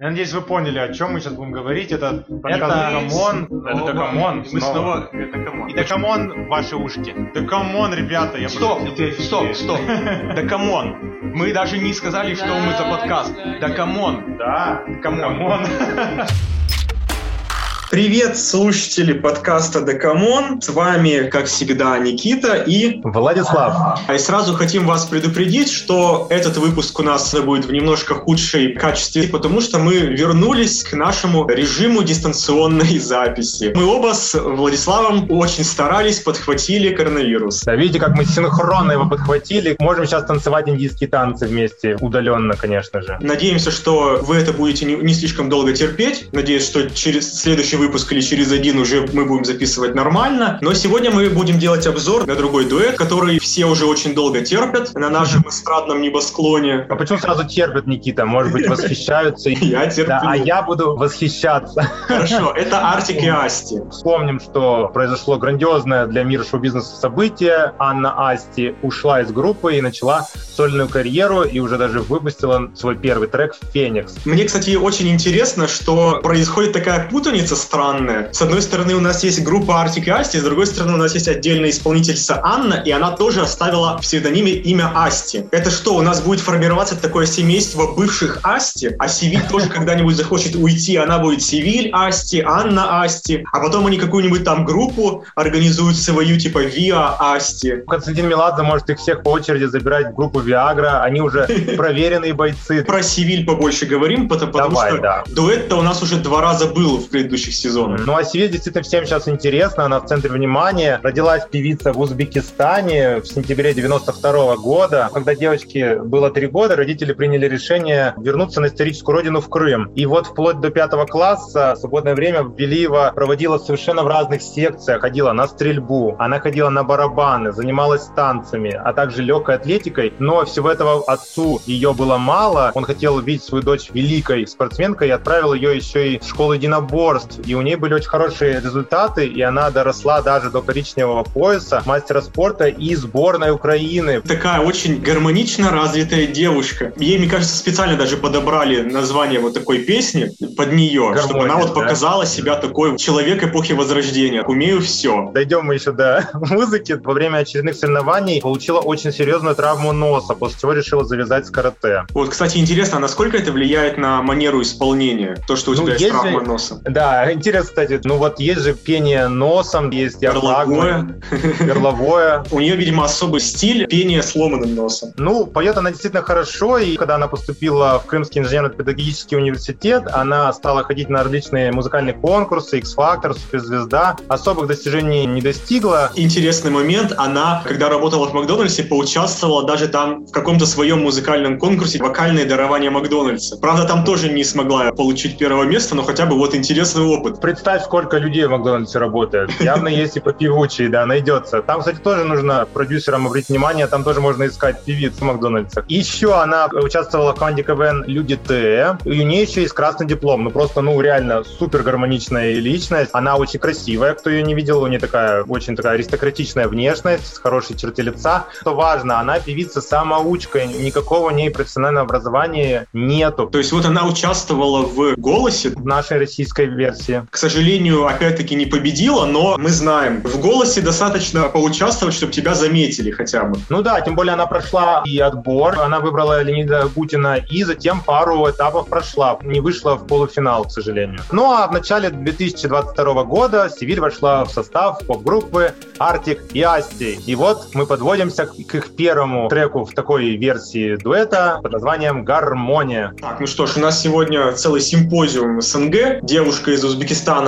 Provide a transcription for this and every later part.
Я надеюсь, вы поняли, о чем мы сейчас будем говорить. Это Это- Come on. Это Да come on. Мы снова... Это come on. И Да come on ваши ушки. Да come on, ребята, я Стоп, стоп, стоп. Да come on. Мы даже не сказали, что мы за подкаст. Да come on. Да, come on. Привет, слушатели подкаста Да come on. С вами, как всегда, Никита и... Владислав. И сразу хотим вас предупредить, что этот выпуск у нас будет в немножко худшей качестве, потому что мы вернулись к нашему режиму дистанционной записи. Мы оба с Владиславом очень старались, подхватили коронавирус. Да, видите, как мы синхронно его подхватили. Можем сейчас танцевать индийские танцы вместе, удаленно, конечно же. Надеемся, что вы это будете не, не слишком долго терпеть. Надеюсь, что через следующий выпуск или через один уже мы будем записывать нормально. Но сегодня мы будем делать обзор на другой дуэт, который все уже очень долго терпят на нашем эстрадном небосклоне. А почему сразу терпят, Никита? Может быть, восхищаются? Я терплю. А я буду восхищаться. Хорошо, это Артик и Асти. Вспомним, что произошло грандиозное для мира шоу-бизнеса событие. Анна Асти ушла из группы и начала сольную карьеру, и уже даже выпустила свой первый трек «Феникс». Мне, кстати, очень интересно, что происходит такая путаница странная. С одной стороны, у нас есть группа Артик и Асти, с другой стороны, у нас есть отдельная исполнительница Анна, и она тоже оставила в псевдониме имя Асти. Это что, у нас будет формироваться такое семейство бывших Асти, а Сивиль тоже когда-нибудь захочет уйти, она будет Сивиль Асти, Анна Асти, а потом они какую-нибудь там группу организуют свою, типа Виа Асти. Константин Меладзе может их всех по очереди забирать в группу Viagra. Они уже проверенные бойцы. Про Сивиль побольше говорим, потому, потому Давай, что да. дуэт-то у нас уже два раза был в предыдущих сезонах. Ну, а Севиль действительно всем сейчас интересна, она в центре внимания. Родилась певица в Узбекистане в сентябре 92 года. Когда девочке было три года, родители приняли решение вернуться на историческую родину в Крым. И вот вплоть до пятого класса свободное время Белиева проводила совершенно в разных секциях. Ходила на стрельбу, она ходила на барабаны, занималась танцами, а также легкой атлетикой. Но всего этого отцу ее было мало. Он хотел видеть свою дочь великой спортсменкой и отправил ее еще и в школу единоборств. И у нее были очень хорошие результаты, и она доросла даже до коричневого пояса мастера спорта и сборной Украины. Такая очень гармонично развитая девушка. Ей, мне кажется, специально даже подобрали название вот такой песни под нее, чтобы Гармония, она вот да? показала себя такой человек эпохи Возрождения. Умею все. Дойдем мы еще до музыки. Во время очередных соревнований получила очень серьезную травму носа, после чего решила завязать с карате. Вот, кстати, интересно, а насколько это влияет на манеру исполнения? То, что у Ну, тебя есть есть травма носа. Да, интересно, кстати, ну вот есть же пение носом, есть Горловое. горловое. У нее, видимо, особый стиль пения сломанным носом. Ну, поет она действительно хорошо, и когда она поступила в Крымский инженерно-педагогический университет, она стала ходить на различные музыкальные конкурсы, X-Factor, Суперзвезда. Особых достижений не достигла. Интересный момент, она, когда работала в Макдональдсе, поучаствовала даже там в каком-то своем музыкальном конкурсе «Вокальное дарование Макдональдса». Правда, там тоже не смогла получить первое место, но хотя бы вот интересный опыт. Представь, сколько людей в Макдональдсе работает. Явно есть и попевучие, да, найдется. Там, кстати, тоже нужно продюсерам обратить внимание, там тоже можно искать певиц в Макдональдсе. Еще она участвовала в команде КВН «Люди Т», и у нее еще есть красный диплом. Ну, просто, ну, реально супер гармоничная личность. Она очень красивая, кто ее не видел, у нее такая очень такая аристократичная внешность, с хорошей черты лица. Что важно, она певица-самоучка, никакого у нее профессионального образования нету То есть вот она участвовала в «Голосе», в нашей российской версии. К сожалению, опять-таки не победила, но мы знаем, в «Голосе» достаточно поучаствовать, чтобы тебя заметили хотя бы. Ну да, тем более она прошла и отбор, она выбрала Леонида Гутина и затем пару этапов прошла, не вышла в полуфинал, к сожалению. Ну а в начале 2022 года Сибирь вошла в состав поп-группы Артик и Асти. И вот мы подводимся к к их первому треку в такой версии дуэта под названием «Гармония». Так, ну что ж, у нас сегодня целый симпозиум СНГ. Девушка из Узбекистана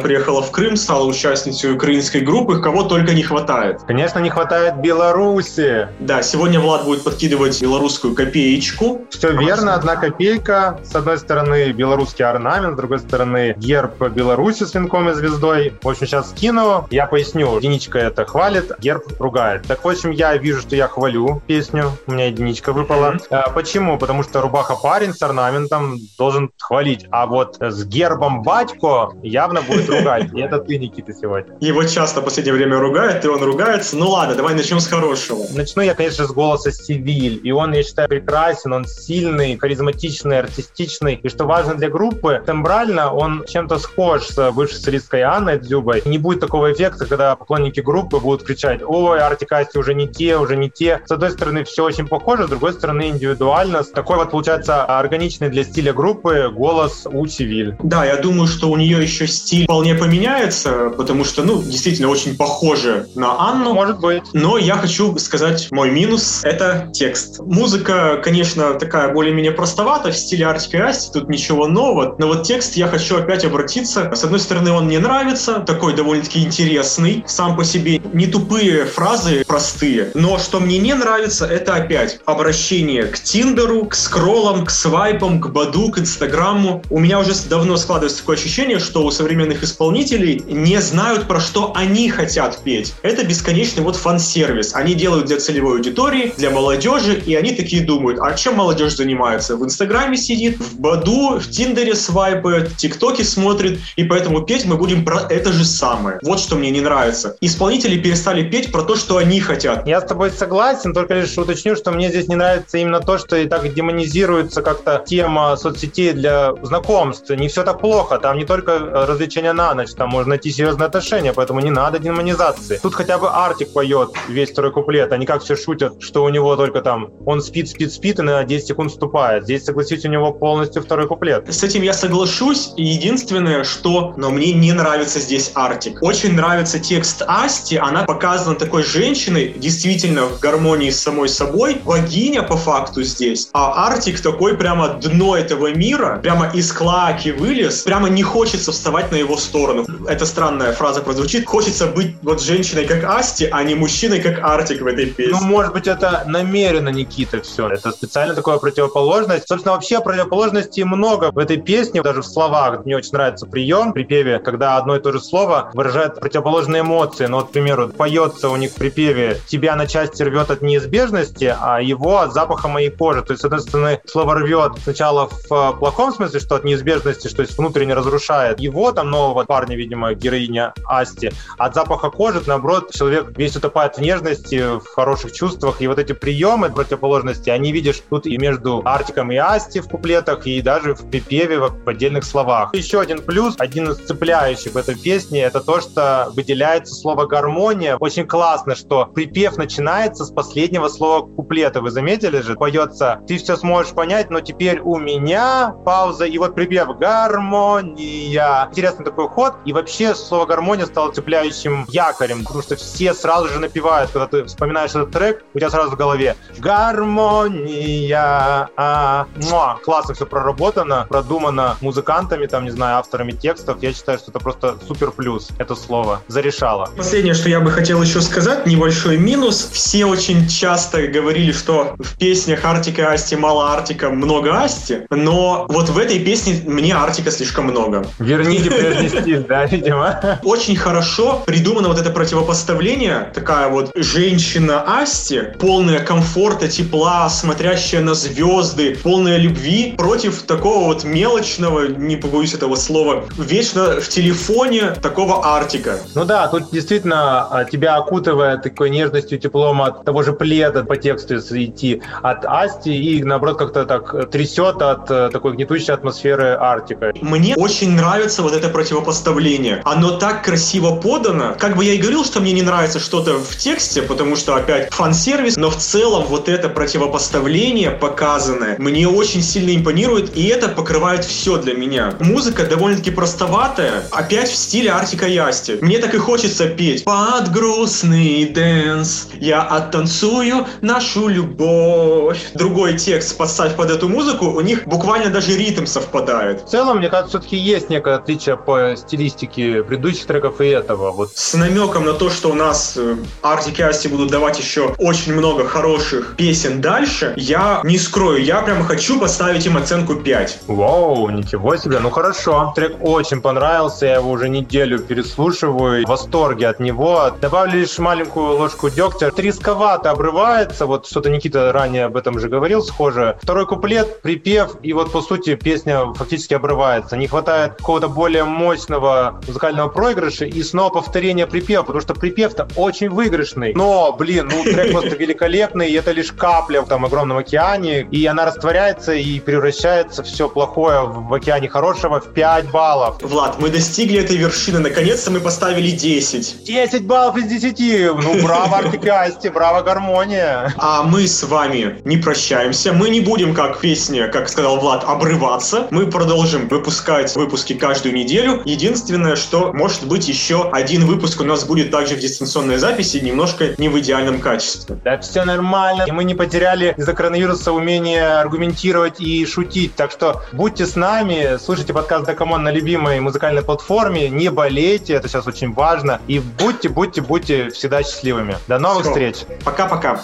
приехала в Крым, стала участницей украинской группы, кого только не хватает. Конечно, не хватает Беларуси. Да, сегодня Влад будет подкидывать белорусскую копеечку. Все верно, одна копейка. С одной стороны белорусский орнамент, с другой стороны герб Беларуси с венком и звездой. В общем, сейчас скину, я поясню. Единичка это хвалит, герб ругает. Так, в общем, я вижу, что я хвалю песню, у меня единичка выпала. Мгм. А, Почему? Потому что рубаха парень с орнаментом должен хвалить. А вот с гербом батько явно будет ругать. И это ты, Никита, сегодня. Его часто в последнее время ругают, и он ругается. Ну ладно, давай начнем с хорошего. Начну я, конечно, с голоса Сивиль. И он, я считаю, прекрасен, он сильный, харизматичный, артистичный. И что важно для группы, тембрально он чем-то схож с бывшей солисткой Анной Дзюбой. Не будет такого эффекта, когда поклонники группы будут кричать, ой, Артик Асти уже не те, уже не те. С одной стороны, все очень похоже, с другой стороны, индивидуально. Такой вот, получается, органичный для стиля группы голос у Сивиль. Да, я думаю, что у нее еще стиль вполне поменяется, потому что, ну, действительно очень похоже на Анну. Может быть. Но я хочу сказать мой минус — это текст. Музыка, конечно, такая более-менее простовата в стиле и Асти, тут ничего нового, но вот текст я хочу опять обратиться. С одной стороны, он мне нравится, такой довольно-таки интересный, сам по себе не тупые фразы, простые, но что мне не нравится, это опять обращение к Тиндеру, к скроллам, к свайпам, к Баду, к Инстаграму. У меня уже давно складывается такое ощущение, что у современных исполнителей не знают, про что они хотят петь. Это бесконечный вот фан-сервис. Они делают для целевой аудитории, для молодежи, и они такие думают, а чем молодежь занимается? В Инстаграме сидит, в Баду, в Тиндере свайпает, ТикТоки смотрит, и поэтому петь мы будем про это же самое. Вот что мне не нравится. Исполнители перестали петь про то, что они хотят. Я с тобой согласен, только лишь уточню, что мне здесь не нравится именно то, что и так демонизируется как-то тема соцсетей для знакомств. Не все так плохо, там не только развлечения на ночь, там можно найти серьезные отношения, поэтому не надо демонизации. Тут хотя бы Артик поет весь второй куплет, они как все шутят, что у него только там он спит, спит, спит и на 10 секунд вступает. Здесь, согласись, у него полностью второй куплет. С этим я соглашусь. Единственное, что... Но мне не нравится здесь Артик. Очень нравится текст Асти. Она показана такой женщиной, действительно в гармонии с самой собой. Богиня по факту здесь. А Артик такой прямо дно этого мира. Прямо из клаки вылез. Прямо не хочется вставать на его сторону. Это странная фраза прозвучит. Хочется быть вот женщиной, как Асти, а не мужчиной, как Артик в этой песне. Ну, может быть, это намеренно, Никита, все. Это специально такое противоположность. Собственно, вообще противоположностей много в этой песне, даже в словах. Мне очень нравится прием при припеве, когда одно и то же слово выражает противоположные эмоции. Ну, вот, к примеру, поется у них в припеве «тебя на части рвет от неизбежности», а его от запаха моей кожи. То есть, с одной стороны, слово «рвет» сначала в плохом смысле, что от неизбежности, что есть внутренне разрушает его, там, нового парня, видимо, героиня Асти. От запаха кожи, наоборот, человек весь утопает в нежности, в хороших чувствах. И вот эти приемы противоположности, они видишь тут и между Артиком и Асти в куплетах, и даже в припеве в отдельных словах. Еще один плюс, один из цепляющих в этой песне, это то, что выделяется слово «гармония». Очень классно, что припев начинается с последнего слова куплета. Вы заметили же? Поется «Ты все сможешь понять, но теперь у меня...» Пауза, и вот припев «гармония». Интересный такой ход. И вообще слово «гармония» стало цепляющим якорем, потому что все сразу же напевают, когда ты вспоминаешь этот трек, у тебя сразу в голове «гармония». А, муа, классно все проработано, продумано музыкантами, там, не знаю, авторами текстов. Я считаю, что это просто супер плюс, это слово. Зарешало. Последнее, что я бы хотел еще сказать, небольшой минус. Все очень часто говорили, что в песнях Артика и Асти мало Артика, много Асти, но вот в этой песне мне Артика слишком много. Верните прежний стиль, да, видимо. Очень хорошо придумано вот это противопоставление, такая вот женщина Асти, полная комфорта, тепла, смотрящая на звезды, полная любви, против такого вот мелочного, не побоюсь этого слова, вечно в телефоне такого Артика. Ну да, тут действительно а, тебя окутывает такой нежностью, теплом от того же пледа по тексту, идти, от Асти, и наоборот как-то так трясет от э, такой гнетущей атмосферы Артика. Мне очень нравится вот это противопоставление. Оно так красиво подано. Как бы я и говорил, что мне не нравится что-то в тексте, потому что опять фан-сервис, но в целом вот это противопоставление показанное мне очень сильно импонирует, и это покрывает все для меня. Музыка довольно-таки простоватая, опять в стиле Артика и Асти. Мне так и хочется петь. Под грустный dance я оттанцую нашу любовь. Другой текст подставь под эту музыку, у них буквально даже ритм совпадает. В целом, мне кажется, все-таки есть некое отличие по стилистике предыдущих треков и этого. Вот. С намеком на то, что у нас Артик и Асти будут давать еще очень много хороших песен дальше, я не скрою, я прям хочу поставить им оценку 5. Вау, ничего себе, ну хорошо. Трек очень понравился, я его уже неделю переслушиваю, в восторге от него. Добавили лишь маленькую ложку дегтя. Рисковато обрывается, вот что-то Никита ранее об этом же говорил, схоже. Второй куплет, припев, и вот по сути песня фактически обрывается. Не хватает какого-то более более мощного музыкального проигрыша и снова повторение припева, потому что припев-то очень выигрышный. Но, блин, ну трек просто великолепный, и это лишь капля в там огромном океане, и она растворяется и превращается все плохое в океане хорошего в 5 баллов. Влад, мы достигли этой вершины, наконец-то мы поставили 10. 10 баллов из 10! Ну, браво, Артик браво, гармония! А мы с вами не прощаемся, мы не будем, как песня, как сказал Влад, обрываться. Мы продолжим выпускать выпуски каждую неделю. Единственное, что может быть еще один выпуск у нас будет также в дистанционной записи, немножко не в идеальном качестве. Да все нормально. И мы не потеряли из-за коронавируса умение аргументировать и шутить. Так что будьте с нами, слушайте подкаст Да come on на любимой музыкальной платформе, не болейте, это сейчас очень важно. И будьте, будьте, будьте всегда счастливыми. До новых Всё. встреч. Пока-пока.